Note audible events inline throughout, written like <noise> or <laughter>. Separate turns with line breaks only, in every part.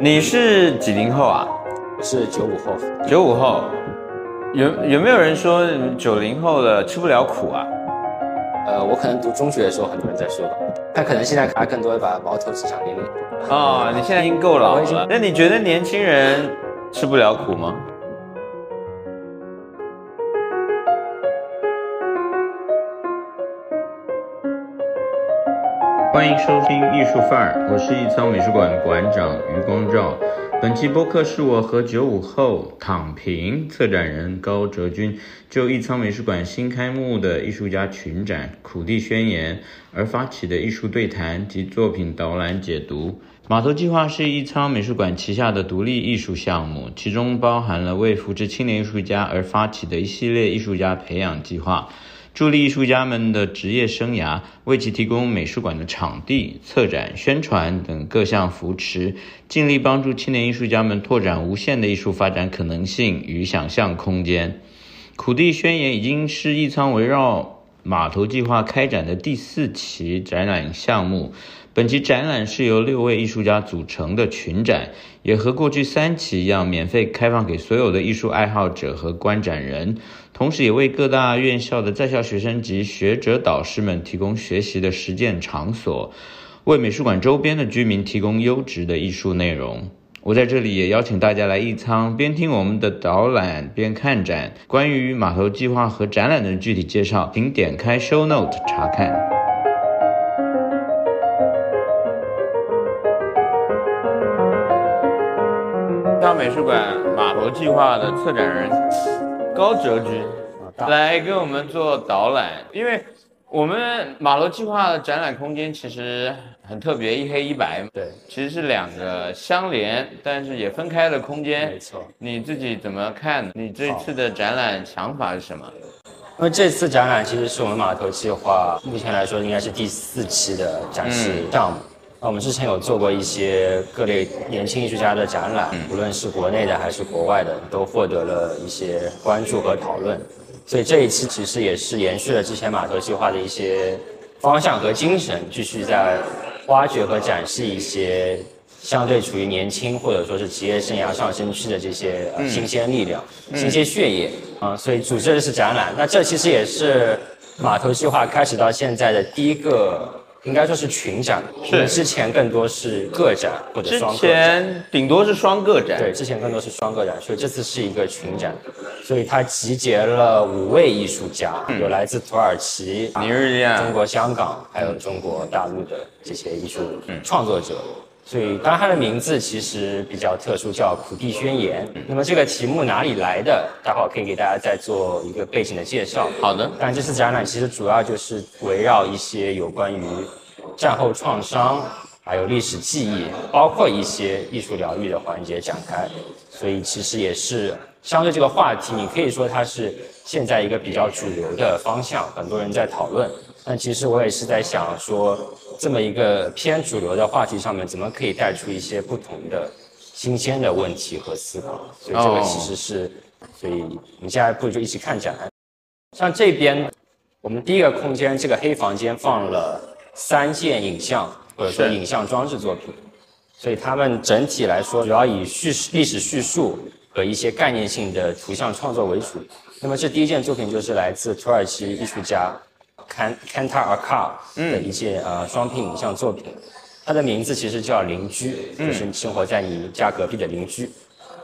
你是几零后啊？
我是九五后。
九五后，有有没有人说九零后的吃不了苦啊？
呃，我可能读中学的时候，很多人在说吧。他可能现在他更多会把矛头指向零零。
哦，你现在已经够老了。那你觉得年轻人吃不了苦吗？欢迎收听艺术范儿，我是艺仓美术馆馆长余光照。本期播客是我和九五后躺平策展人高哲君就艺仓美术馆新开幕的艺术家群展《苦地宣言》而发起的艺术对谈及作品导览解读。码头计划是艺仓美术馆旗下的独立艺术项目，其中包含了为扶持青年艺术家而发起的一系列艺术家培养计划。助力艺术家们的职业生涯，为其提供美术馆的场地、策展、宣传等各项扶持，尽力帮助青年艺术家们拓展无限的艺术发展可能性与想象空间。苦地宣言已经是一仓围绕码头计划开展的第四期展览项目。本期展览是由六位艺术家组成的群展，也和过去三期一样，免费开放给所有的艺术爱好者和观展人，同时也为各大院校的在校学生及学者导师们提供学习的实践场所，为美术馆周边的居民提供优质的艺术内容。我在这里也邀请大家来艺仓，边听我们的导览边看展。关于码头计划和展览的具体介绍，请点开 Show Note 查看。美术馆码头计划的策展人高哲君来给我们做导览，因为我们码头计划的展览空间其实很特别，一黑一白。
对，
其实是两个相连，但是也分开的空间。
没错，
你自己怎么看？你这次的展览想法是什么？
因为这次展览其实是我们码头计划目前来说应该是第四期的展示项目。那我们之前有做过一些各类年轻艺术家的展览，无论是国内的还是国外的，都获得了一些关注和讨论。所以这一期其实也是延续了之前码头计划的一些方向和精神，继续在挖掘和展示一些相对处于年轻或者说是职业生涯上升期的这些新鲜力量、新鲜血液啊。所以组织的是展览。那这其实也是码头计划开始到现在的第一个。应该说是群展，是之前更多是个展或者双个展，之
前顶多是双个展，
对，之前更多是双个展，所以这次是一个群展，所以它集结了五位艺术家，有来自土耳其、
尼日利亚、
中国香港，还有中国大陆的这些艺术创作者。所以，当然它的名字其实比较特殊，叫《苦地宣言》。那么这个题目哪里来的？待会儿可以给大家再做一个背景的介绍。
好的。
但这次展览其实主要就是围绕一些有关于战后创伤，还有历史记忆，包括一些艺术疗愈的环节展开。所以其实也是相对这个话题，你可以说它是现在一个比较主流的方向，很多人在讨论。但其实我也是在想说。这么一个偏主流的话题上面，怎么可以带出一些不同的、新鲜的问题和思考？所以这个其实是，所以我们接下来不如就一起看展。像这边，我们第一个空间这个黑房间放了三件影像或者说影像装置作品，所以它们整体来说主要以叙事、历史叙述和一些概念性的图像创作为主。那么这第一件作品就是来自土耳其艺术家。看 Kantar Akar 的一件呃双拼影像作品，它的名字其实叫邻居，就是生活在你家隔壁的邻居。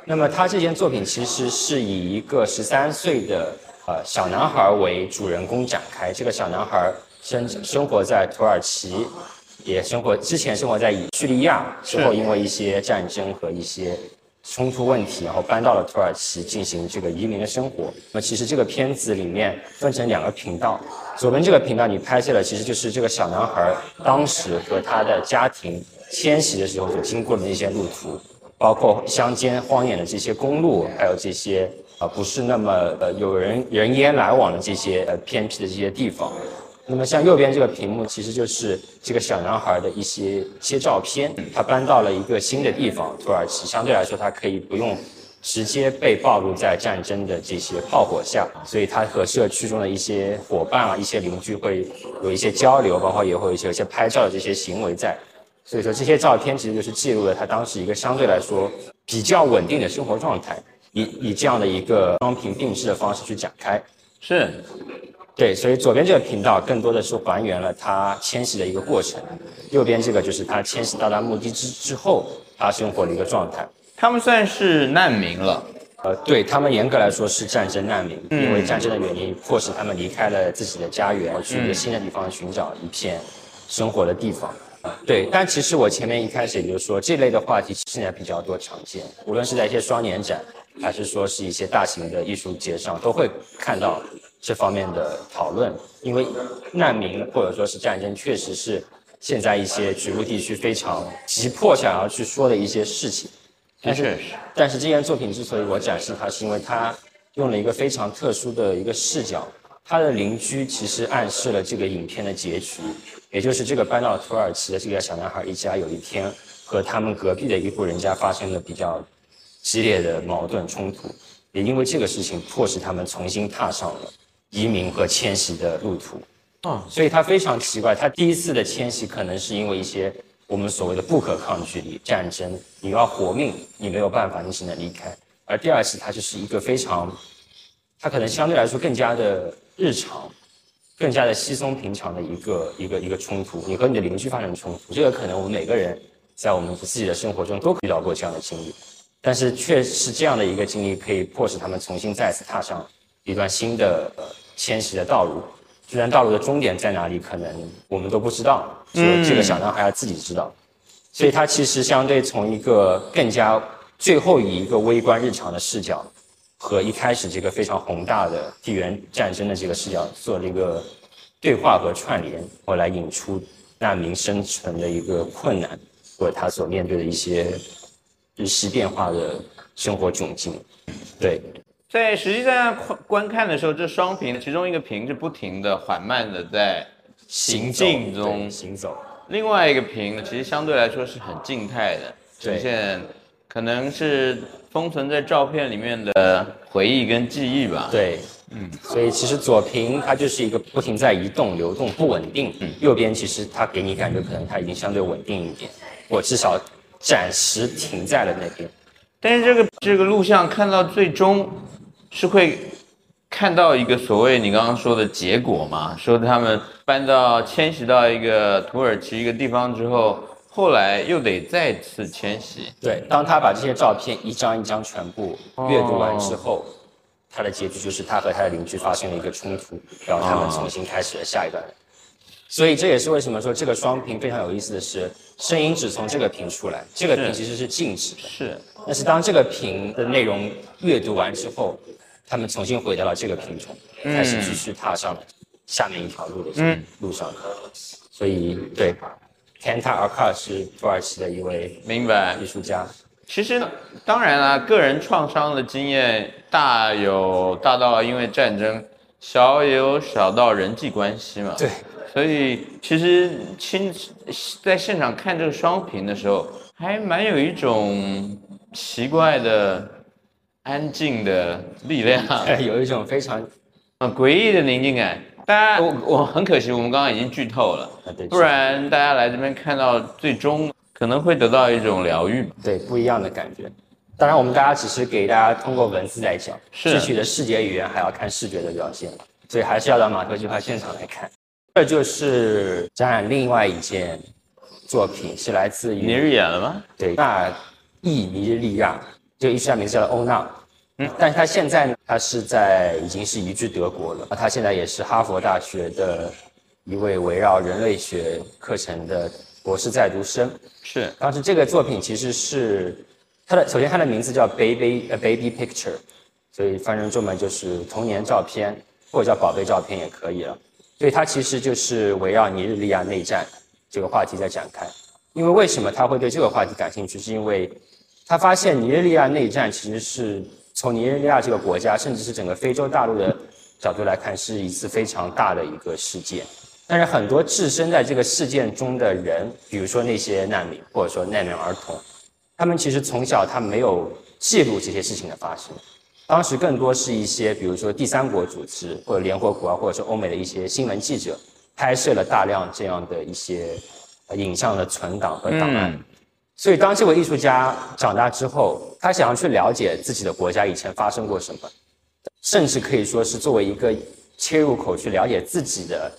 那么他这件作品其实是以一个十三岁的呃小男孩为主人公展开。这个小男孩生生活在土耳其，也生活之前生活在叙利亚，之后因为一些战争和一些冲突问题，然后搬到了土耳其进行这个移民的生活。那其实这个片子里面分成两个频道。左边这个频道，你拍摄的其实就是这个小男孩当时和他的家庭迁徙的时候所经过的那些路途，包括乡间荒野的这些公路，还有这些啊不是那么呃有人人烟来往的这些呃偏僻的这些地方。那么像右边这个屏幕，其实就是这个小男孩的一些一些照片。他搬到了一个新的地方，土耳其，相对来说他可以不用。直接被暴露在战争的这些炮火下，所以他和社区中的一些伙伴啊、一些邻居会有一些交流，包括也会有一些有些拍照的这些行为在。所以说这些照片其实就是记录了他当时一个相对来说比较稳定的生活状态，以以这样的一个双屏定制的方式去展开。
是，
对，所以左边这个频道更多的是还原了他迁徙的一个过程，右边这个就是他迁徙到达目的之之后他生活的一个状态。
他们算是难民了。
呃，对他们严格来说是战争难民，因为战争的原因迫使他们离开了自己的家园，去一个新的地方寻找一片生活的地方。对，但其实我前面一开始也就是说，这类的话题现在比较多常见，无论是在一些双年展，还是说是一些大型的艺术节上，都会看到这方面的讨论。因为难民或者说是战争，确实是现在一些局部地区非常急迫想要去说的一些事情。
但是，
但是这件作品之所以我展示它，是因为它用了一个非常特殊的一个视角。他的邻居其实暗示了这个影片的结局，也就是这个搬到土耳其的这个小男孩一家有一天和他们隔壁的一户人家发生了比较激烈的矛盾冲突，也因为这个事情迫使他们重新踏上了移民和迁徙的路途。啊，所以他非常奇怪，他第一次的迁徙可能是因为一些。我们所谓的不可抗拒力战争，你要活命，你没有办法，你只能离开。而第二次，他就是一个非常，他可能相对来说更加的日常，更加的稀松平常的一个一个一个冲突。你和你的邻居发生冲突，这个可能我们每个人在我们自己的生活中都遇到过这样的经历，但是却是这样的一个经历，可以迫使他们重新再次踏上一段新的迁徙的道路。虽然道路的终点在哪里，可能我们都不知道，只有这个小男孩要自己知道。所以他其实相对从一个更加最后以一个微观日常的视角，和一开始这个非常宏大的地缘战争的这个视角做了一个对话和串联，后来引出难民生存的一个困难，或者他所面对的一些日息变化的生活窘境。对。
在实际上观观看的时候，这双屏其中一个屏是不停的缓慢的在行进中
行走，
另外一个屏呢，其实相对来说是很静态的呈现，可能是封存在照片里面的回忆跟记忆吧。
对，嗯，所以其实左屏它就是一个不停在移动、流动、不稳定，嗯，右边其实它给你感觉可能它已经相对稳定一点，我至少暂时停在了那边。
但是这个这个录像看到最终。是会看到一个所谓你刚刚说的结果嘛？说他们搬到迁徙到一个土耳其一个地方之后，后来又得再次迁徙。
对，当他把这些照片一张一张全部阅读完之后，他的结局就是他和他的邻居发生了一个冲突，然后他们重新开始了下一段。所以这也是为什么说这个双屏非常有意思的是，声音只从这个屏出来，这个屏其实是静止的。
是，
但是当这个屏的内容阅读完之后。他们重新回到了这个品种，开始继续踏上了下面一条路的这个路上。所以，对，Kanta Arkar 是土耳其的一位
明白
艺术家。
其实，当然啦，个人创伤的经验大有大到因为战争，小有小到人际关系嘛。
对。
所以，其实亲在现场看这个双屏的时候，还蛮有一种奇怪的。安静的力量，
有一种非常
呃诡异的宁静感。大家，我我很可惜，我们刚刚已经剧透了，不然大家来这边看到最终可能会得到一种疗愈，
对不一样的感觉。当然，我们大家只是给大家通过文字来讲，具体的视觉语言还要看视觉的表现，所以还是要到马特计划现场来看。这就是展览另外一件作品，是来自于
尼日演了吗？
对，那伊尼日利亚。这个艺术家名字叫欧娜，嗯，但是他现在呢，他是在已经是移居德国了。他现在也是哈佛大学的一位围绕人类学课程的博士在读生。
是，
当时这个作品其实是他的，首先他的名字叫 Baby a Baby Picture，所以翻成中文就是童年照片，或者叫宝贝照片也可以了。所以它其实就是围绕尼日利亚内战这个话题在展开。因为为什么他会对这个话题感兴趣？是因为他发现尼日利亚内战其实是从尼日利亚这个国家，甚至是整个非洲大陆的角度来看，是一次非常大的一个事件。但是很多置身在这个事件中的人，比如说那些难民，或者说难民儿童，他们其实从小他没有记录这些事情的发生。当时更多是一些，比如说第三国组织或者联合国啊，或者是欧美的一些新闻记者，拍摄了大量这样的一些影像的存档和档案。所以，当这位艺术家长大之后，他想要去了解自己的国家以前发生过什么，甚至可以说是作为一个切入口去了解自己的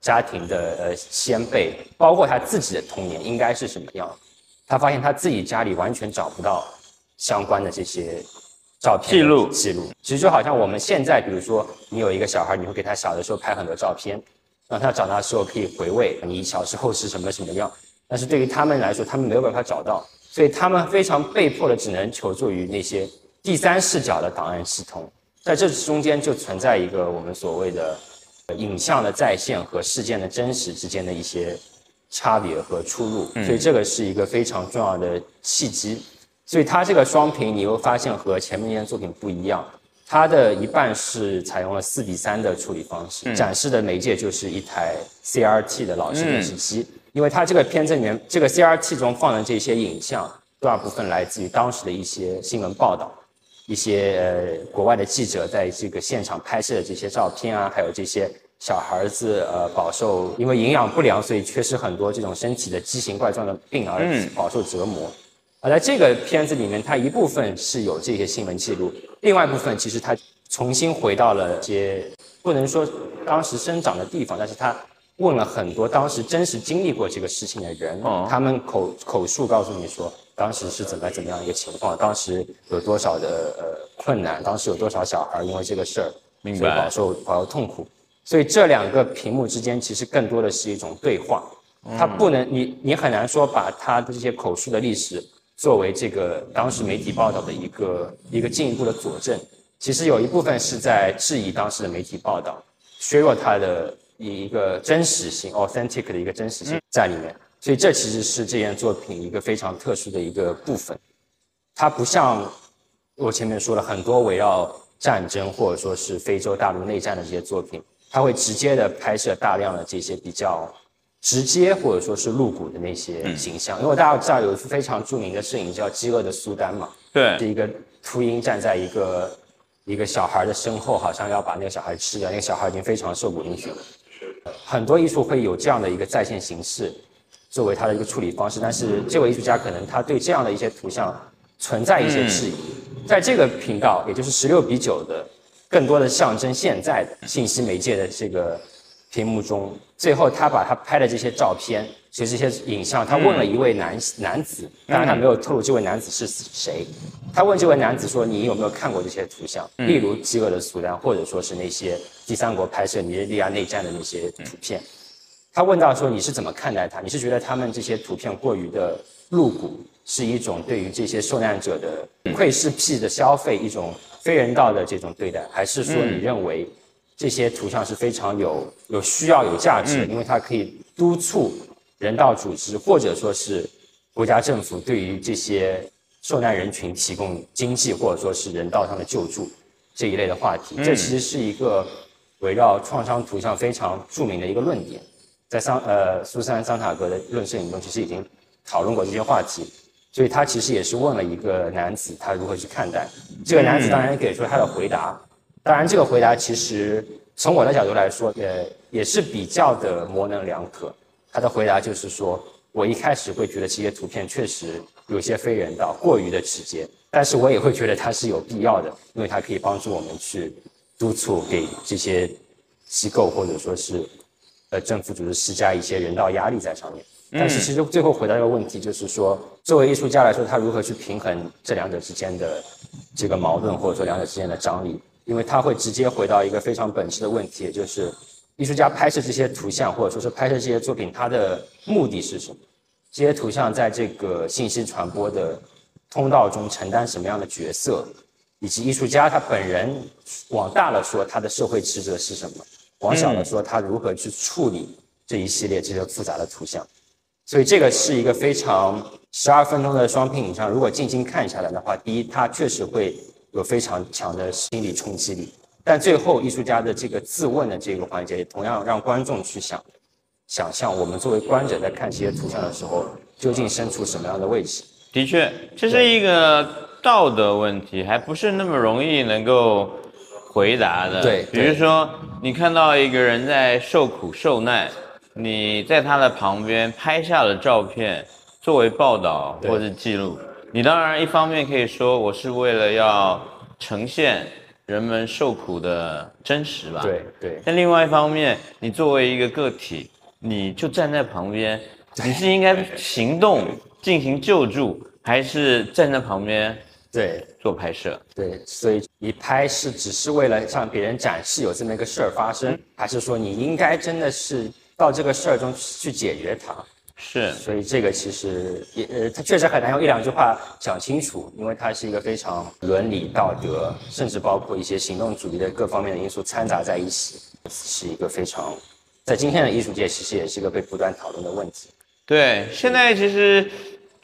家庭的呃先辈，包括他自己的童年应该是什么样。他发现他自己家里完全找不到相关的这些照片
记录
记录。其实就好像我们现在，比如说你有一个小孩，你会给他小的时候拍很多照片，让他长大的时候可以回味你小时候是什么什么样。但是对于他们来说，他们没有办法找到，所以他们非常被迫的只能求助于那些第三视角的档案系统。在这中间就存在一个我们所谓的影像的再现和事件的真实之间的一些差别和出入。所以这个是一个非常重要的契机。所以它这个双屏，你又发现和前面那件作品不一样，它的一半是采用了四比三的处理方式，展示的媒介就是一台 CRT 的老式电视机。因为它这个片子里面，这个 CRT 中放的这些影像，大部分来自于当时的一些新闻报道，一些呃国外的记者在这个现场拍摄的这些照片啊，还有这些小孩子呃饱受因为营养不良，所以缺失很多这种身体的畸形怪状的病而饱受折磨。而在这个片子里面，它一部分是有这些新闻记录，另外一部分其实它重新回到了一些不能说当时生长的地方，但是它。问了很多当时真实经历过这个事情的人，他们口口述告诉你说，当时是怎么怎么样一个情况，当时有多少的呃困难，当时有多少小孩因为这个事儿所以饱受饱受痛苦。所以这两个屏幕之间其实更多的是一种对话，它不能你你很难说把他的这些口述的历史作为这个当时媒体报道的一个一个进一步的佐证。其实有一部分是在质疑当时的媒体报道，削弱他的。以一个真实性 （authentic） 的一个真实性在里面，所以这其实是这件作品一个非常特殊的一个部分。它不像我前面说了很多围绕战争或者说是非洲大陆内战的这些作品，它会直接的拍摄大量的这些比较直接或者说是露骨的那些形象。因为大家知道有一幅非常著名的摄影叫《饥饿的苏丹》嘛，
对，
是一个秃鹰站在一个一个小孩的身后，好像要把那个小孩吃掉，那个小孩已经非常瘦骨嶙峋了。很多艺术会有这样的一个再现形式，作为它的一个处理方式。但是这位艺术家可能他对这样的一些图像存在一些质疑。在这个频道，也就是十六比九的，更多的象征现在的信息媒介的这个屏幕中，最后他把他拍的这些照片，其实这些影像，他问了一位男男子，当然他没有透露这位男子是谁。他问这位男子说：“你有没有看过这些图像？例如饥饿的苏丹，或者说是那些第三国拍摄尼日利亚内战的那些图片？”他问到说：“你是怎么看待他？你是觉得他们这些图片过于的露骨，是一种对于这些受难者的窥视癖的消费，一种非人道的这种对待，还是说你认为这些图像是非常有有需要、有价值，因为它可以督促人道组织或者说是国家政府对于这些？”受难人群提供经济或者说是人道上的救助这一类的话题，这其实是一个围绕创伤图像非常著名的一个论点，在桑呃苏珊桑塔格的论摄影中其实已经讨论过这些话题，所以他其实也是问了一个男子他如何去看待，这个男子当然给出了他的回答，当然这个回答其实从我的角度来说，呃也是比较的模棱两可，他的回答就是说我一开始会觉得这些图片确实。有些非人道，过于的直接，但是我也会觉得它是有必要的，因为它可以帮助我们去督促给这些机构或者说是呃政府组织施加一些人道压力在上面。但是其实最后回答一个问题，就是说作为艺术家来说，他如何去平衡这两者之间的这个矛盾，或者说两者之间的张力？因为他会直接回到一个非常本质的问题，也就是艺术家拍摄这些图像或者说是拍摄这些作品，它的目的是什么？这些图像在这个信息传播的通道中承担什么样的角色，以及艺术家他本人往大了说他的社会职责是什么，往小了说他如何去处理这一系列这些复杂的图像，所以这个是一个非常十二分钟的双屏影像。如果静静看下来的话，第一，它确实会有非常强的心理冲击力，但最后艺术家的这个自问的这个环节，也同样让观众去想。想象我们作为观者在看这些图像的时候，究竟身处什么样的位置？
的确，这是一个道德问题，还不是那么容易能够回答的。
对，
比如说你看到一个人在受苦受难，你在他的旁边拍下了照片，作为报道或者记录。你当然一方面可以说我是为了要呈现人们受苦的真实吧。
对对。
但另外一方面，你作为一个个体，你就站在旁边，你是应该行动进行救助，还是站在旁边？
对，
做拍摄，
对，所以你拍是只是为了向别人展示有这么一个事儿发生，还是说你应该真的是到这个事儿中去解决它？
是，
所以这个其实也呃，它确实很难用一两句话讲清楚，因为它是一个非常伦理道德，甚至包括一些行动主义的各方面的因素掺杂在一起，是一个非常在今天的艺术界其实也是一个被不断讨论的问题。
对，现在其实。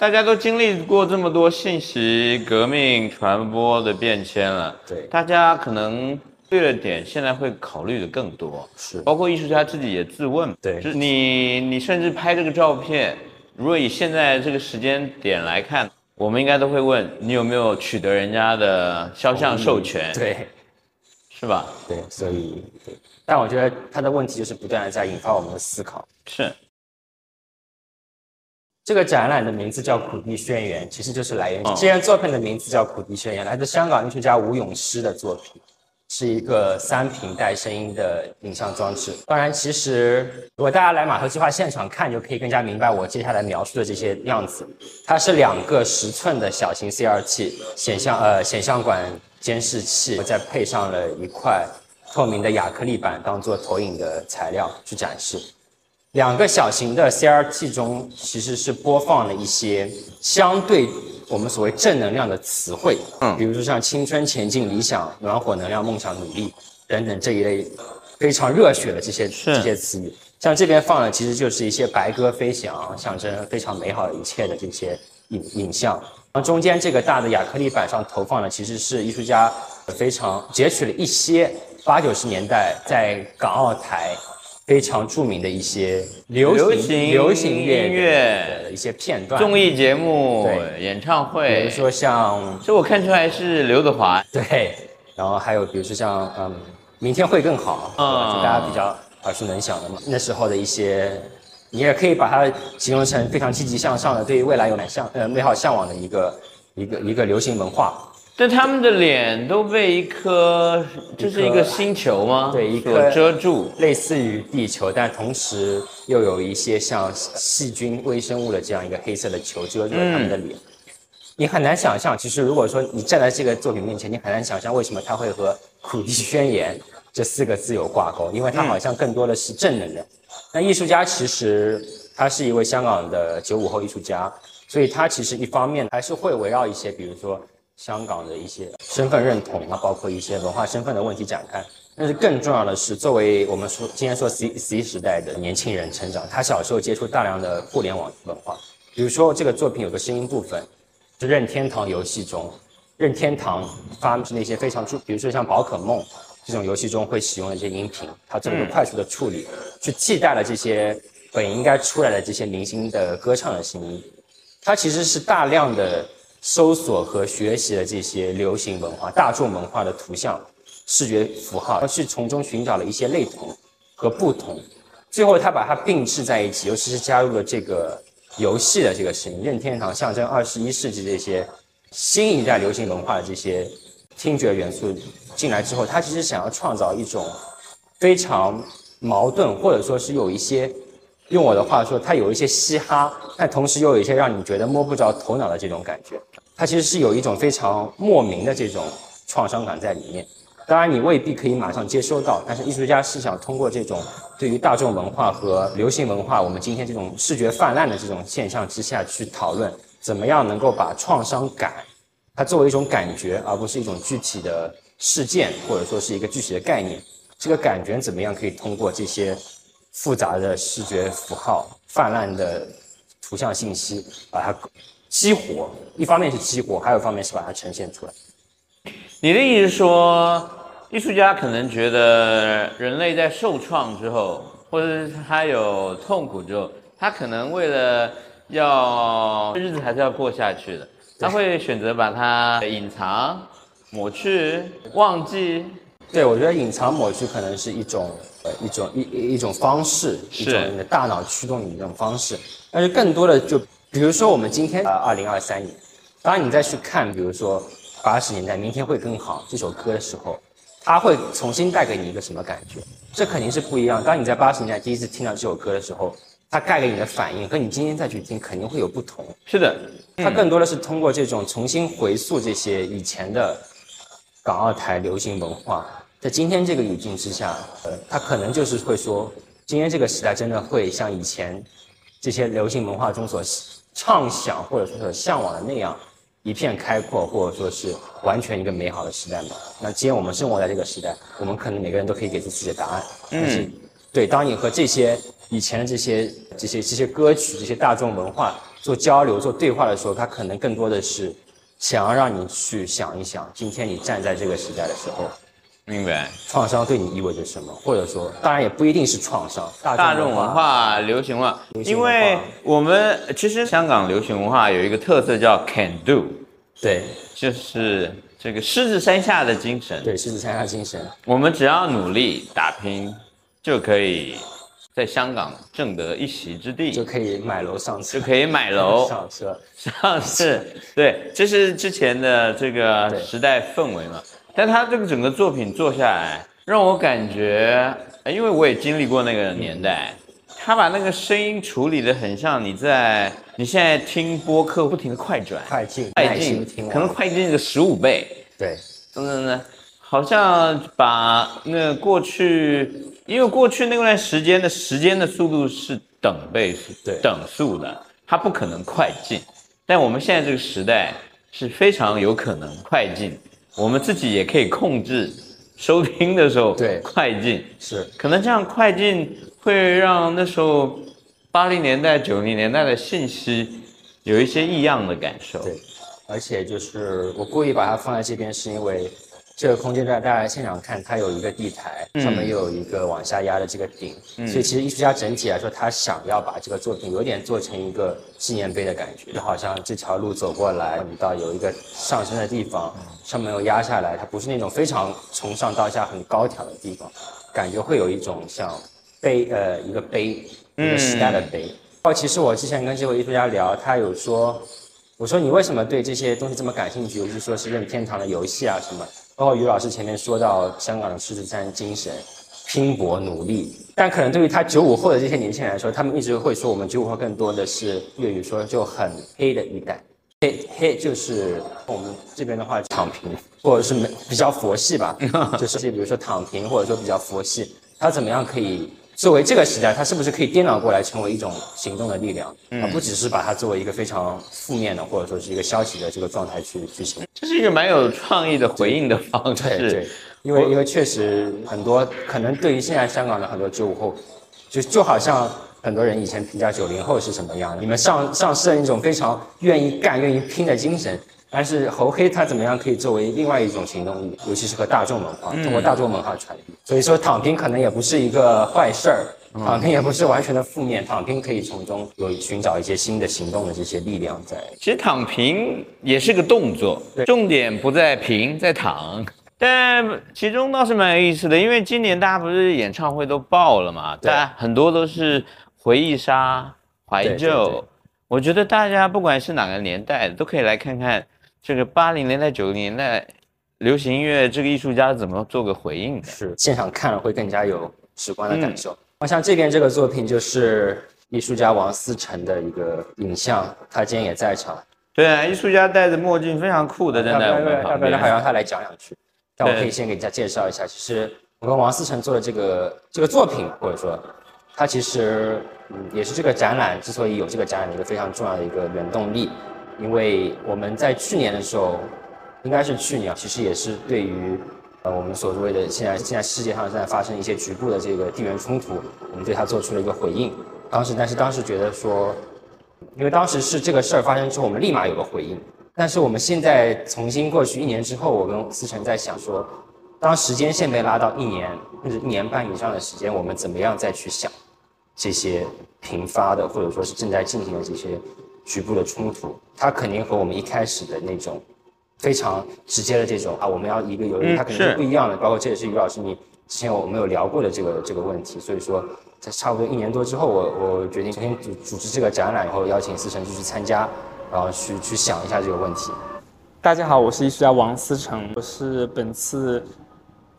大家都经历过这么多信息革命传播的变迁了，
对，
大家可能对了点，现在会考虑的更多，
是，
包括艺术家自己也自问，
对，
就是你你甚至拍这个照片，如果以现在这个时间点来看，我们应该都会问你有没有取得人家的肖像授权，
对，<laughs>
是吧？
对，所以对，但我觉得他的问题就是不断的在引发我们的思考，
是。
这个展览的名字叫《苦地宣言》，其实就是来源于这件作品的名字叫《苦地宣言》，来自香港艺术家吴永诗的作品，是一个三屏带声音的影像装置。当然，其实如果大家来码头计划现场看，就可以更加明白我接下来描述的这些样子。它是两个十寸的小型 CRT 显像呃显像管监视器，再配上了一块透明的亚克力板当做投影的材料去展示。两个小型的 CRT 中，其实是播放了一些相对我们所谓正能量的词汇，嗯，比如说像青春、前进、理想、暖火、能量、梦想、努力等等这一类非常热血的这些这些词语。像这边放的其实就是一些白鸽飞翔，象征非常美好的一切的这些影影像。然后中间这个大的亚克力板上投放的，其实是艺术家非常截取了一些八九十年代在港澳台。非常著名的一些
流行
流行
音乐。
的一些片段，
综艺节目、演唱会，
比如说像，
这我看出来是刘德华。
对，然后还有比如说像，嗯，明天会更好，嗯，就大家比较耳熟能详的嘛。那时候的一些，你也可以把它形容成非常积极向上的，对于未来有蛮向呃美好向往的一个一个一个流行文化。
但他们的脸都被一颗，这是一个星球吗？
对，一颗
遮住，
类似于地球，但同时又有一些像细菌、微生物的这样一个黑色的球遮住了他们的脸。你很难想象，其实如果说你站在这个作品面前，你很难想象为什么它会和“苦地宣言”这四个字有挂钩，因为它好像更多的是正能量。那艺术家其实他是一位香港的九五后艺术家，所以他其实一方面还是会围绕一些，比如说。香港的一些身份认同啊，包括一些文化身份的问题展开。但是更重要的是，作为我们说今天说 C C 时代的年轻人成长，他小时候接触大量的互联网文化。比如说这个作品有个声音部分，是任天堂游戏中，任天堂发明那些非常著，比如说像宝可梦这种游戏中会使用的一些音频，它做了个快速的处理，去替代了这些本应该出来的这些明星的歌唱的声音。它其实是大量的。搜索和学习了这些流行文化、大众文化的图像、视觉符号，去从中寻找了一些类同和不同，最后他把它并置在一起，尤其是加入了这个游戏的这个声音，任天堂象征二十一世纪这些新一代流行文化的这些听觉元素进来之后，他其实想要创造一种非常矛盾，或者说是有一些。用我的话说，它有一些嘻哈，但同时又有一些让你觉得摸不着头脑的这种感觉。它其实是有一种非常莫名的这种创伤感在里面。当然，你未必可以马上接收到，但是艺术家是想通过这种对于大众文化和流行文化，我们今天这种视觉泛滥的这种现象之下去讨论，怎么样能够把创伤感，它作为一种感觉，而不是一种具体的事件，或者说是一个具体的概念，这个感觉怎么样可以通过这些。复杂的视觉符号、泛滥的图像信息，把它激活。一方面是激活，还有一方面是把它呈现出来。
你的意思说，艺术家可能觉得人类在受创之后，或者是他有痛苦之后，他可能为了要日子还是要过下去的，他会选择把它隐藏、抹去、忘记。
对，我觉得隐藏抹去可能是一种呃一种一一一种方式，一种你的大脑驱动你的一种方式。但是更多的就比如说我们今天呃二零二三年，当你再去看，比如说八十年代《明天会更好》这首歌的时候，它会重新带给你一个什么感觉？这肯定是不一样。当你在八十年代第一次听到这首歌的时候，它带给你的反应和你今天再去听肯定会有不同。
是的，
它更多的是通过这种重新回溯这些以前的港澳台流行文化，在今天这个语境之下，呃，它可能就是会说，今天这个时代真的会像以前这些流行文化中所畅想或者说所向往的那样一片开阔，或者说是完全一个美好的时代吗？那既然我们生活在这个时代，我们可能每个人都可以给出自己的答案。但是，对，当你和这些以前的这些这些这些歌曲、这些大众文化做交流、做对话的时候，它可能更多的是想要让你去想一想，今天你站在这个时代的时候，
明白。
创伤对你意味着什么，或者说，当然也不一定是创伤，
大众文化、流行文化。因为我们其实香港流行文化有一个特色叫 can do，
对。
就是这个狮子山下的精神。
对，狮子山下精神，
我们只要努力打拼，就可以在香港挣得一席之地，
就可以买楼上车，
就可以买楼。<laughs>
上车，
上市。对，这是之前的这个时代氛围嘛。但他这个整个作品做下来，让我感觉，呃因为我也经历过那个年代，他把那个声音处理的很像你在你现在听播客不停的快转，
快进，
快进可能快进个十五倍。
对
等等等，好像把那过去，因为过去那段时间的时间的速度是等倍速，
对
等速的，它不可能快进。但我们现在这个时代是非常有可能快进，我们自己也可以控制收听的时候
对
快进，
是。
可能这样快进会让那时候八零年代、九零年代的信息有一些异样的感受。
对，而且就是我故意把它放在这边，是因为这个空间在大家现场看，它有一个地台，上面又有一个往下压的这个顶，所以其实艺术家整体来说，他想要把这个作品有点做成一个纪念碑的感觉，就好像这条路走过来，你到有一个上升的地方，上面又压下来，它不是那种非常从上到下很高挑的地方，感觉会有一种像碑呃一个碑，一个时代的碑。哦，其实我之前跟这位艺术家聊，他有说，我说你为什么对这些东西这么感兴趣？尤其说是任天堂的游戏啊什么，包括于老师前面说到香港的狮子山精神，拼搏努力。但可能对于他九五后的这些年轻人来说，他们一直会说我们九五后更多的是粤语说就很黑的一代。黑黑就是我们这边的话躺平，或者是没比较佛系吧，<laughs> 就是比如说躺平或者说比较佛系，他怎么样可以作为这个时代，它是不是可以颠倒过来成为一种行动的力量，而不只是把它作为一个非常负面的或者说是一个消极的这个状态去去行。
这是一个蛮有创意的回应的方式。
对对，因为因为确实很多可能对于现在香港的很多九五后，就就好像很多人以前评价九零后是什么样，你们上上市了一种非常愿意干、愿意拼的精神。但是猴黑它怎么样可以作为另外一种行动力，尤其是和大众文化，通过大众文化传递。所以说躺平可能也不是一个坏事儿，躺平也不是完全的负面，躺平可以从中有寻找一些新的行动的这些力量在。
其实躺平也是个动作，重点不在平，在躺。但其中倒是蛮有意思的，因为今年大家不是演唱会都爆了嘛，
对
大家很多都是回忆杀、怀
对对
旧。
对
我觉得大家不管是哪个年代，都可以来看看这个八零年代、九零年代流行音乐这个艺术家怎么做个回应的。
是现场看了会更加有直观的感受。那、像这边这个作品就是艺术家王思成的一个影像，他今天也在场，
对啊，艺术家戴着墨镜，非常酷的站在我们
要
旁边。
不要好让他来讲两句？但我可以先给大家介绍一下，其实我跟王思成做的这个这个作品，或者说他其实嗯也是这个展览之所以有这个展览的一个非常重要的一个原动力，因为我们在去年的时候，应该是去年，其实也是对于呃我们所谓的现在现在世界上正在发生一些局部的这个地缘冲突，我们对它做出了一个回应。当时，但是当时觉得说，因为当时是这个事儿发生之后，我们立马有个回应。但是我们现在重新过去一年之后，我跟思成在想说，当时间线被拉到一年甚至一年半以上的时间，我们怎么样再去想这些频发的或者说是正在进行的这些局部的冲突？它肯定和我们一开始的那种非常直接的这种啊，我们要一个有
嗯
它肯定是
是
不一样的，包括这也是于老师你之前我们有聊过的这个这个问题，所以说在差不多一年多之后，我我决定重新组组织这个展览以后，邀请思成继续参加，然后去去想一下这个问题。
大家好，我是艺术家王思成，我是本次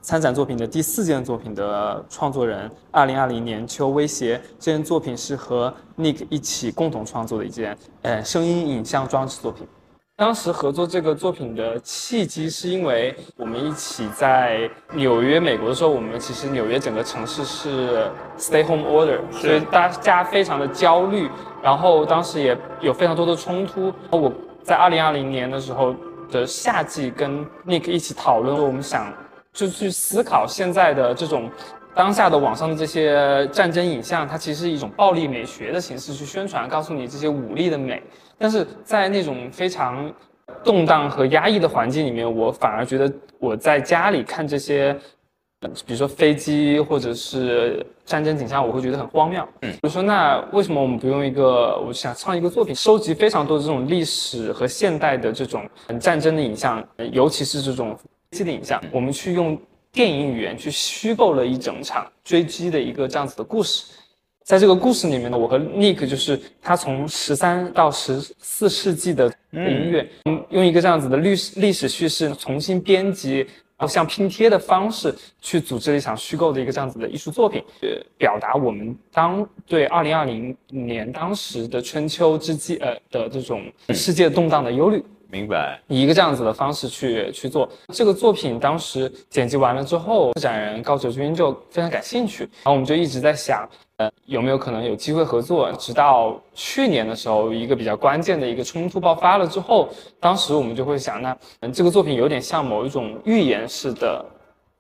参展作品的第四件作品的创作人。二零二零年秋威胁这件作品是和 Nick 一起共同创作的一件呃声音影像装置作品。当时合作这个作品的契机，是因为我们一起在纽约，美国的时候，我们其实纽约整个城市是 stay home order，所以大家非常的焦虑，然后当时也有非常多的冲突。我在二零二零年的时候的夏季，跟 Nick 一起讨论，我们想就去思考现在的这种当下的网上的这些战争影像，它其实是一种暴力美学的形式去宣传，告诉你这些武力的美。但是在那种非常动荡和压抑的环境里面，我反而觉得我在家里看这些，比如说飞机或者是战争景象，我会觉得很荒谬。嗯，比如说，那为什么我们不用一个？我想创一个作品，收集非常多的这种历史和现代的这种战争的影像，尤其是这种飞机的影像，我们去用电影语言去虚构了一整场追击的一个这样子的故事。在这个故事里面呢，我和 Nick 就是他从十三到十四世纪的音乐，嗯，用一个这样子的历史历史叙事重新编辑，然后像拼贴的方式去组织了一场虚构的一个这样子的艺术作品，呃，表达我们当对二零二零年当时的春秋之际呃的这种世界动荡的忧虑。
明白。
以一个这样子的方式去去做这个作品。当时剪辑完了之后，策展人高哲君就非常感兴趣，然后我们就一直在想，呃，有没有可能有机会合作？直到去年的时候，一个比较关键的一个冲突爆发了之后，当时我们就会想，那嗯，这个作品有点像某一种预言式的。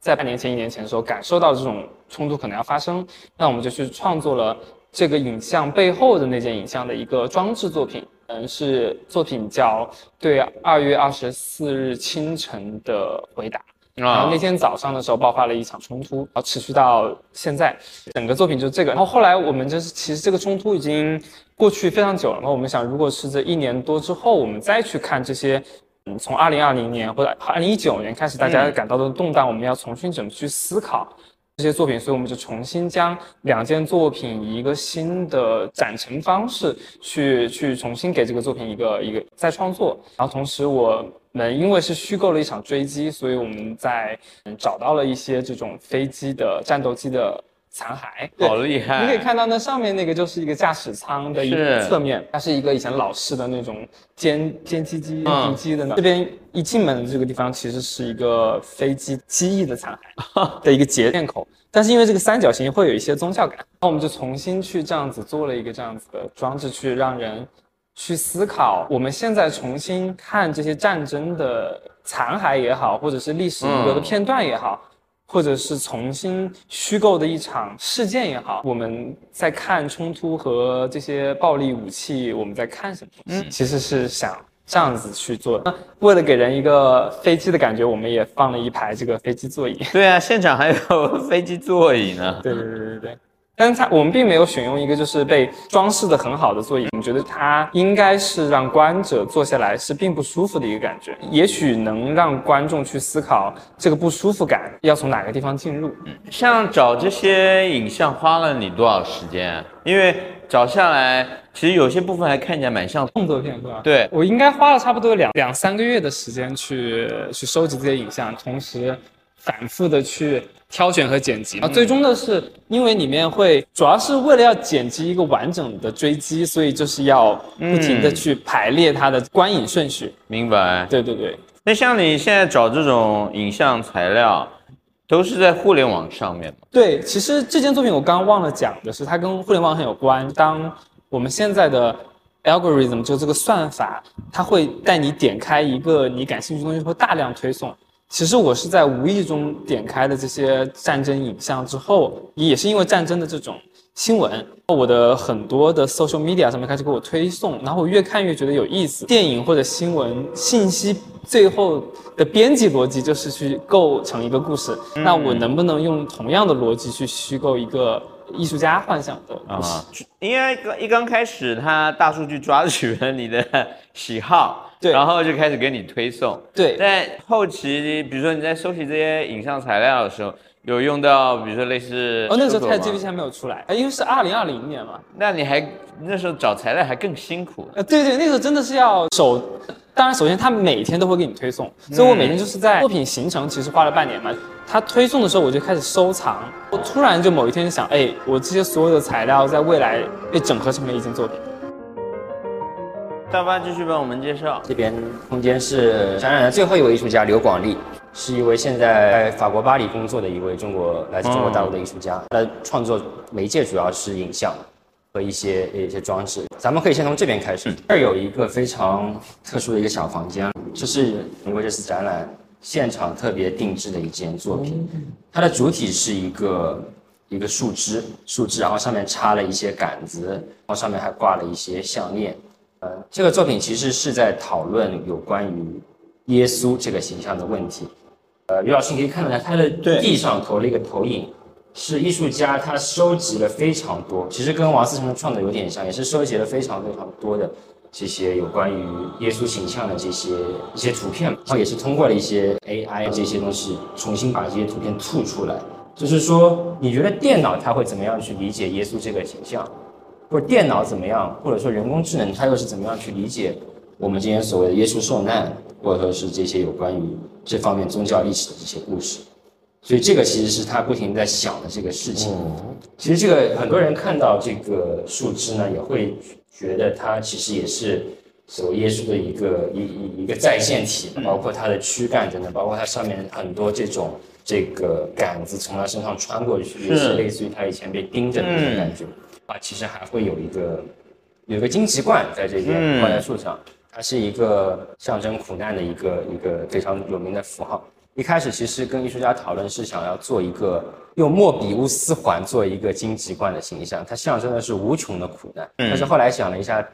在半年前、一年前的时候，感受到这种冲突可能要发生，那我们就去创作了这个影像背后的那件影像的一个装置作品。嗯，是作品叫《对二月二十四日清晨的回答》。然后
啊
那，天早上的时候爆发了一场冲突，然后持续到现在，整个作品就是这个。然后后来我们就是其实这个冲突已经过去非常久了，然后我们想，如果是这一年多之后，我们再去看这些，嗯，从二零二零年或者二零一九年开始大家感到的动荡，我们要重新怎么去思考这些作品，所以我们就重新将两件作品以一个新的展陈方式去去重新给这个作品一个一个再创作，然后同时我们因为是虚构了一场追击，所以我们在找到了一些这种飞机的战斗机的残骸，
好厉害！
你可以看到那上面那个就是一个驾驶舱的一个侧面，它是一个以前老式的那种歼歼击机、
嗯
敌机的呢。这边一进门的这个地方其实是一个飞机机翼的残骸 <laughs> 的一个截面口，但是因为这个三角形会有一些宗教感，那我们就重新去这样子做了一个这样子的装置，去让人去思考，我们现在重新看这些战争的残骸也好，或者是历史遗留的
嗯
片段也好。或者是重新虚构的一场事件也好，我们在看冲突和这些暴力武器，我们在看什么东西？其实是想这样子去做。那为了给人一个飞机的感觉，我们也放了一排这个飞机座椅。
对啊，现场还有飞机座椅呢。
对对对对对。但是它我们并没有选用一个就是被装饰的很好的座椅，我们觉得它应该是让观者坐下来是并不舒服的一个感觉，也许能让观众去思考这个不舒服感要从哪个地方进入。
嗯像找这些影像花了你多少时间啊？因为找下来，其实有些部分还看起来蛮像。
动作片是吧？
对，
我应该花了差不多两两三个月的时间去去收集这些影像，同时反复的去挑选和剪辑。啊，最终的是因为里面会主要是为了要剪辑一个完整的追击，所以就是要不停的去排列它的观影顺序。
明白。
对对对，
那像你现在找这种影像材料，都是在互联网上面吗？
对，其实这件作品我刚刚忘了讲的是，它跟互联网很有关。当我们现在的 algorithm 就这个算法，它会带你点开一个你感兴趣的东西，会大量推送。其实我是在无意中点开的这些战争影像之后，也是因为战争的这种新闻，我的很多的 social media 上面开始给我推送，然后我越看越觉得有意思。电影或者新闻信息最后的编辑逻辑就是去构成一个故事，那我能不能用同样的逻辑去虚构一个艺术家幻想的故事。
啊，因为刚一刚开始，它大数据抓取了你的喜好，
对
然后就开始给你推送。
对
在后期，比如说你在收集这些影像材料的时候，有用到，比如说类似
哦，那时候
搜索
Chat
吗
GPT 还没有出来，呃因为是二零二零年嘛。
那你还那时候找材料还更辛苦。
呃，对对，那时候真的是要手，当然首先他每天都会给你推送，所以我每天就是在作品形成其实花了半年嘛。他推送的时候我就开始收藏，我突然就某一天想，哎，我这些所有的材料在未来被整合成了一件作品。
大巴继续帮我们介绍。
这边空间是展览的最后一位艺术家刘广利，是一位现在在法国巴黎工作的一位中国来自中国大陆的艺术家。他的创作媒介主要是影像和一些一些装置。咱们可以先从这边开始，这儿有一个非常特殊的一个小房间，这是因为这次展览现场特别定制的一件作品，它的主体是一个。一个树枝，树枝，然后上面插了一些杆子，然后上面还挂了一些项链，呃，这个作品其实是在讨论有关于耶稣这个形象的问题。呃，于老师你可以看到他的地上投了一个投影，是艺术家他收集了非常多，其实跟王思成的创作有点像，也是收集了非常非常多的这些有关于耶稣形象的这些一些图片，然后也是通过了一些 AI 这些东西重新把这些图片吐出来。就是说，你觉得电脑它会怎么样去理解耶稣这个形象？或者电脑怎么样，或者说人工智能它又是怎么样去理解我们今天所谓的耶稣受难，或者说是这些有关于这方面宗教历史的这些故事？所以这个其实是他不停在想的这个事情。其实这个很多人看到这个树枝呢，也会觉得它其实也是所谓耶稣的一个一一一个再现体，包括它的躯干等等，包括它上面很多这种这个杆子从他身上穿过去，也是类似于他以前被钉着的那种感觉。啊，其实还会有一个有一个荆棘冠在这边
嗯
挂在树上，它是一个象征苦难的一个一个非常有名的符号。一开始其实跟艺术家讨论是想要做一个用莫比乌斯环做一个荆棘冠的形象，它象征的是无穷的苦难。但是后来想了一下，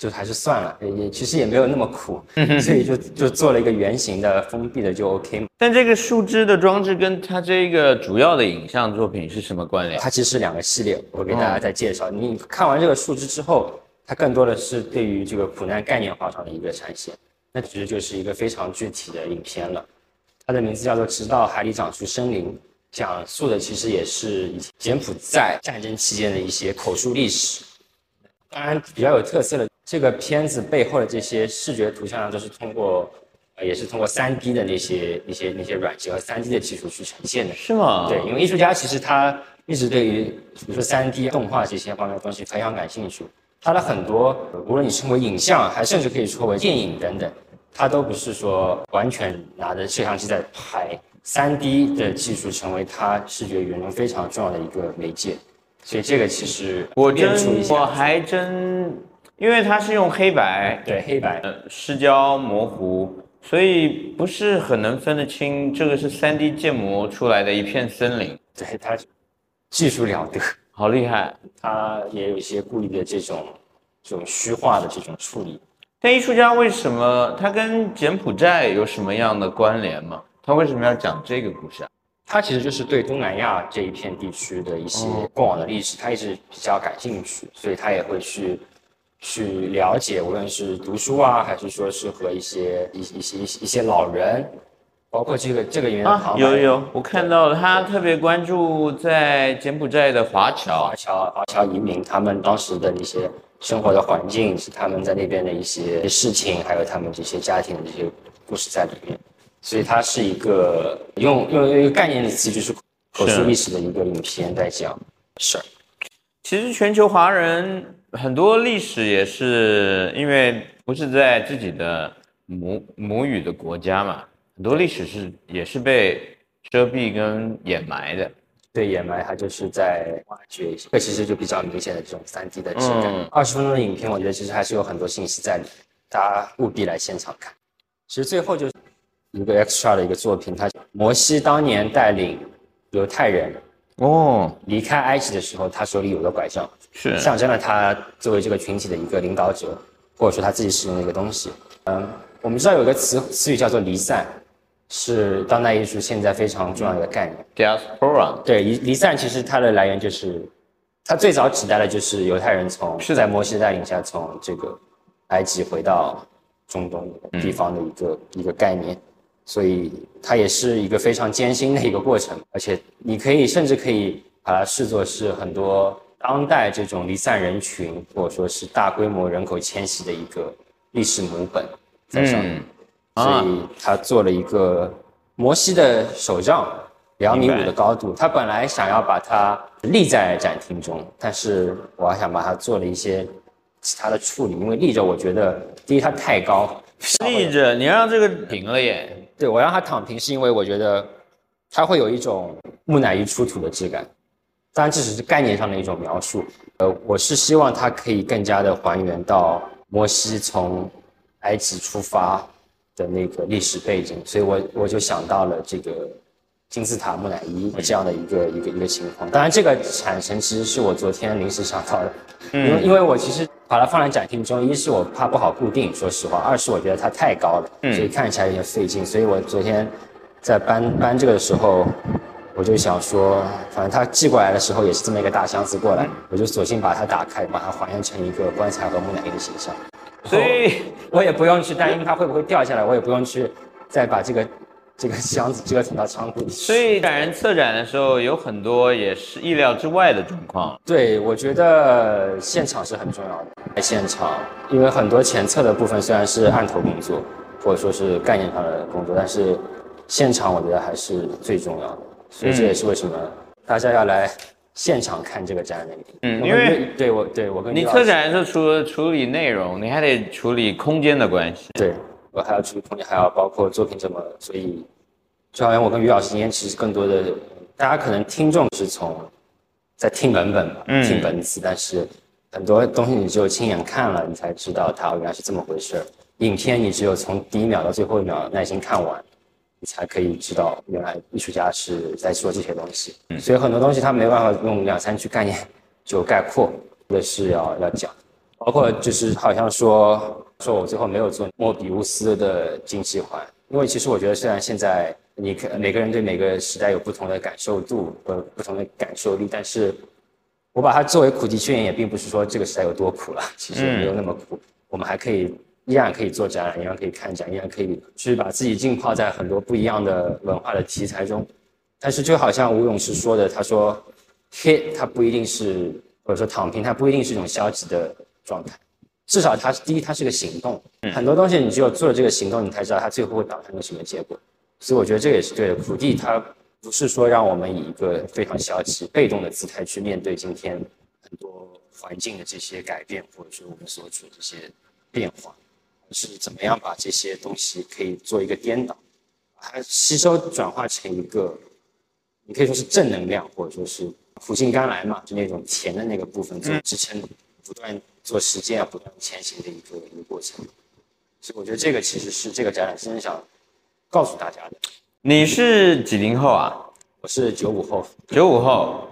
就还是算了，也也其实也没有那么苦，所以就就做了一个圆形的封闭的就 OK 嘛。
但这个树枝的装置跟它这个主要的影像作品是什么关联？
它其实是两个系列，我给大家再介绍。你看完这个树枝之后，它更多的是对于这个苦难概念化上的一个展现，那其实就是一个非常具体的影片了。它的名字叫做《直到海里长出生灵》，讲述的其实也是柬埔寨战争期间的一些口述历史。当然，比较有特色的这个片子背后的这些视觉图像呢，都是通过，呃，也是通过三 D 的那些、那些、那些软件和三 D 的技术去呈现的。
是吗？
对，因为艺术家其实他一直对于比如说三 D 动画这些方面的东西非常感兴趣。他的很多，呃无论你称为影像，还甚至可以说为电影等等，他都不是说完全拿着摄像机在拍。三 D 的技术成为他视觉语言中非常重要的一个媒介，所以这个其实
我真我还真，因为它是用黑白，
对黑白，
呃，失焦模糊，所以不是很能分得清这个是 3D 建模出来的一片森林，
对他技术了得，<laughs>
好厉害。
他也有一些故意的这种这种虚化的这种处理。
但艺术家为什么他跟柬埔寨有什么样的关联吗？他为什么要讲这个故事啊？
他其实就是对东南亚这一片地区的一些过往的历史，他一直比较感兴趣，所以他也会去去了解，无论是读书啊，还是说是和一些一一些一些一些老人，包括这个这个里面
有有，我看到了，他特别关注在柬埔寨的华侨
华。侨华侨移民他们当时的那些生活的环境，是他们在那边的一些事情，还有他们这些家庭的这些故事在里面。所以它是一个用用用一个概念的词，就是口述历史的一个影片在讲事儿。
其实全球华人很多历史也是因为不是在自己的母母语的国家嘛，很多历史是也是被遮蔽跟掩埋的。
对掩埋，它就是在挖掘一些，这其实就比较明显的这种三 D 的质感
嗯。
二十、分钟的影片，我觉得其实还是有很多信息在里面，大家务必来现场看。其实最后就是一个 extra 的一个作品，它摩西当年带领犹太人
哦，
离开埃及的时候，他手里有个拐杖，
是。
象征了他作为这个群体的一个领导者，或者说他自己使用的一个东西。嗯，我们知道有个词词语叫做离散，是当代艺术现在非常重要的一个概念。
diaspora，
对，离离散其实它的来源就是它最早指代的就是犹太人从
是
在摩西的带领下从这个埃及回到中东地方的一个、一个概念，所以它也是一个非常艰辛的一个过程，而且你可以甚至可以把它视作是很多当代这种离散人群或者说是大规模人口迁徙的一个历史母本在上面。所以他做了一个摩西的手杖，两米五的高度。他本来想要把它立在展厅中，但是我还想把它做了一些其他的处理，因为立着我觉得第一它太高，
立着，你让这个平了耶。
对我让它躺平是因为我觉得它会有一种木乃伊出土的质感。当然这只是概念上的一种描述，呃，我是希望它可以更加的还原到摩西从埃及出发的那个历史背景，所以我我就想到了这个金字塔木乃伊这样的一个一个一个情况。当然这个产生其实是我昨天临时想到的，因为因为我其实把它放在展厅中，一是我怕不好固定，说实话；二是我觉得它太高了，所以看起来有点费劲。所以我昨天在搬搬这个的时候，我就想说，反正他寄过来的时候也是这么一个大箱子过来，我就索性把它打开，把它还原成一个棺材和木乃伊的形象。
所以 <laughs>
我也不用去担心它会不会掉下来，我也不用去再把这个这个箱子折腾到仓库里去。
所以展人策展的时候有很多也是意料之外的状况。
对，我觉得现场是很重要的。在现场，因为很多前测的部分虽然是案头工作，或者说是概念上的工作，但是现场我觉得还是最重要的。所以这也是为什么大家要来现场看这个展览
嗯因为
对我对我跟
你
于老师
策展的时候，除了处理内容，你还得处理空间的关系。
对我还要处理空间，还要包括作品怎么，所以就好像我跟于老师今天其实更多的，大家可能听众是从在听文本吧，
嗯
听文字，但是很多东西你只有亲眼看了，你才知道它原来是这么回事儿。影片你只有从第一秒到最后一秒耐心看完，你才可以知道原来艺术家是在说这些东西。所以很多东西他没办法用两三句概念就概括，或者是要要讲。包括就是好像说说我最后没有做莫比乌斯的精细环，因为其实我觉得虽然现在你可每个人对每个时代有不同的感受度和不同的感受力，但是我把它作为苦集宣言，也并不是说这个时代有多苦了，其实没有那么苦，我们还可以依然可以做展览，依然可以看展，依然可以去把自己浸泡在很多不一样的文化的题材中。但是就好像吴勇士说的，他说 hit 它不一定是或者说躺平，它不一定是一种消极的状态，至少它是第一，它是个行动。很多东西你只有做了这个行动，你才知道它最后会导向个什么结果。所以我觉得这个也是对的。苦地它不是说让我们以一个非常消极、被动的姿态去面对今天很多环境的这些改变，或者说我们所处的这些变化，是怎么样把这些东西可以做一个颠倒，把它吸收转化成一个，你可以说是正能量，或者说是苦尽甘来嘛，就那种甜的那个部分做支撑，不断做实践啊，不断前行的一个一个过程。所以我觉得这个其实是这个展览真正想告诉大家的。
你是几零后啊？
我是九五后，
九五后。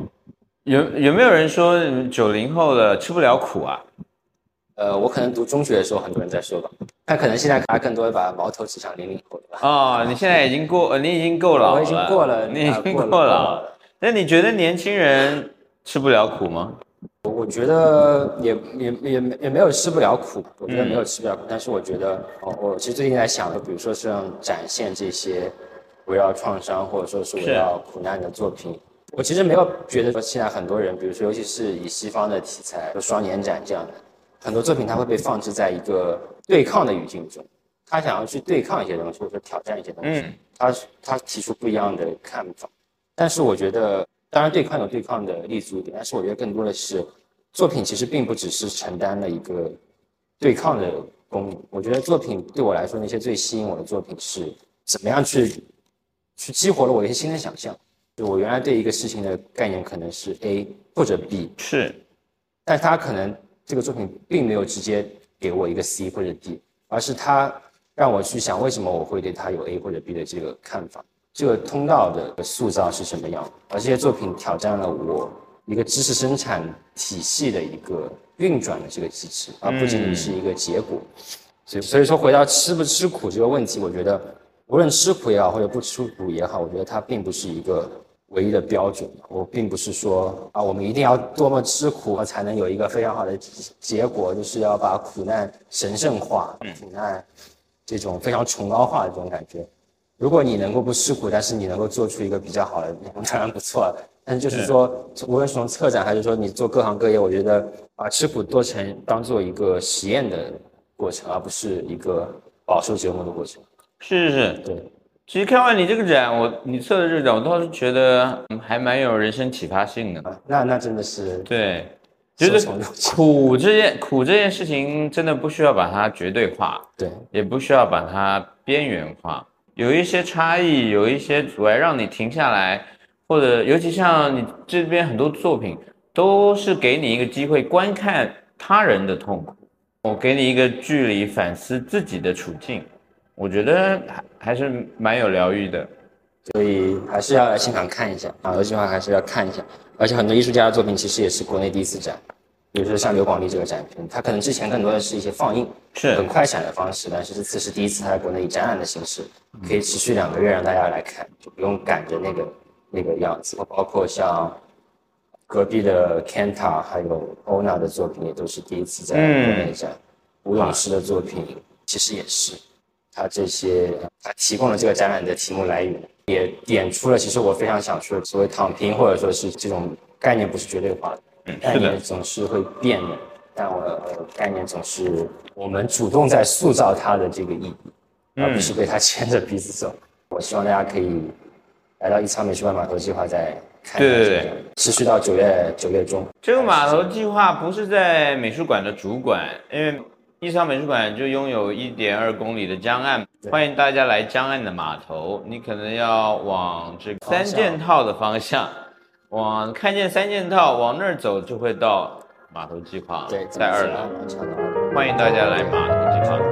有有没有人说九零后的吃不了苦啊？
呃，我可能读中学的时候很多人在说吧，但可能现在大家更多把矛头指向零零后的吧。
哦，你现在已经过，呃你已经够老了，
我已经过了，
你已经
过
过
了
了。。那你觉得年轻人吃不了苦吗？
我觉得也也也也没有吃不了苦，我觉得没有吃不了苦，但是我觉得，哦，我其实最近在想，比如说像展现这些围绕创伤或者说是围绕苦难的作品，我其实没有觉得说现在很多人，比如说尤其是以西方的题材，就双年展这样的很多作品，它会被放置在一个对抗的语境中，他想要去对抗一些东西，或者说挑战一些东西，
嗯
他他提出不一样的看法，但是我觉得，当然对抗有对抗的立足点，但是我觉得更多的是作品其实并不只是承担了一个对抗的功能。我觉得作品对我来说，那些最吸引我的作品是怎么样去去激活了我一些新的想象。就我原来对一个事情的概念可能是 A 或者 B，
是，
但是他可能这个作品并没有直接给我一个 C 或者 D，而是它让我去想为什么我会对它有 A 或者 B 的这个看法，这个通道的塑造是什么样，而这些作品挑战了我一个知识生产体系的一个运转的这个机制，而不仅仅是一个结果。所以，所以说回到吃不吃苦这个问题，我觉得无论吃苦也好，或者不吃苦也好，我觉得它并不是一个唯一的标准。我并不是说啊，我们一定要多么吃苦才能有一个非常好的结果，就是要把苦难神圣化，苦难这种非常崇高化的这种感觉。如果你能够不吃苦，但是你能够做出一个比较好的，当然不错了。但是就是说，无论是从策展还是说你做各行各业，我觉得把吃苦做成当做一个实验的过程，而不是一个饱受折磨的过程。
是是是，
对。
其实看完你这个展，我你测的这个展，我倒是觉得还蛮有人生启发性的。
那那真的是
对，就是苦这件苦这件事情，真的不需要把它绝对化，
对，
也不需要把它边缘化。有一些差异，有一些阻碍，让你停下来，或者尤其像你这边很多作品，都是给你一个机会观看他人的痛苦，我给你一个距离反思自己的处境。我觉得还还是蛮有疗愈的，
所以还是要来现场看一下啊！有计划还是要看一下，而且很多艺术家的作品其实也是国内第一次展，比如说像刘广利这个展品，他可能之前更多的是一些放映，
是
很快闪的方式，但是这次是第一次他在国内以展览的形式，可以持续两个月让大家来看，就不用赶着那个那个样子。包括像隔壁的 Kenta 还有 Ona 的作品也都是第一次在国内展，吴老师的作品其实也是。他这些，他提供了这个展览的题目来源，也点出了其实我非常想说的所谓躺平，或者说是这种概念不是绝对化的，概念总是会变的，但我概念总是我们主动在塑造它的这个意义，而不是被它 <laughs> 牵着鼻子走。我希望大家可以来到一仓美术馆码头计划再看，
对对对，
持续到九月九月中。
这个码头计划不是在美术馆的主管，因为。一仓美术馆就拥有一点二公里的江岸，欢迎大家来江岸的码头。你可能要往这个三件套的方向，往看见三件套，往那儿走就会到码头计划。
对，
在二楼，欢迎大家来码头计划。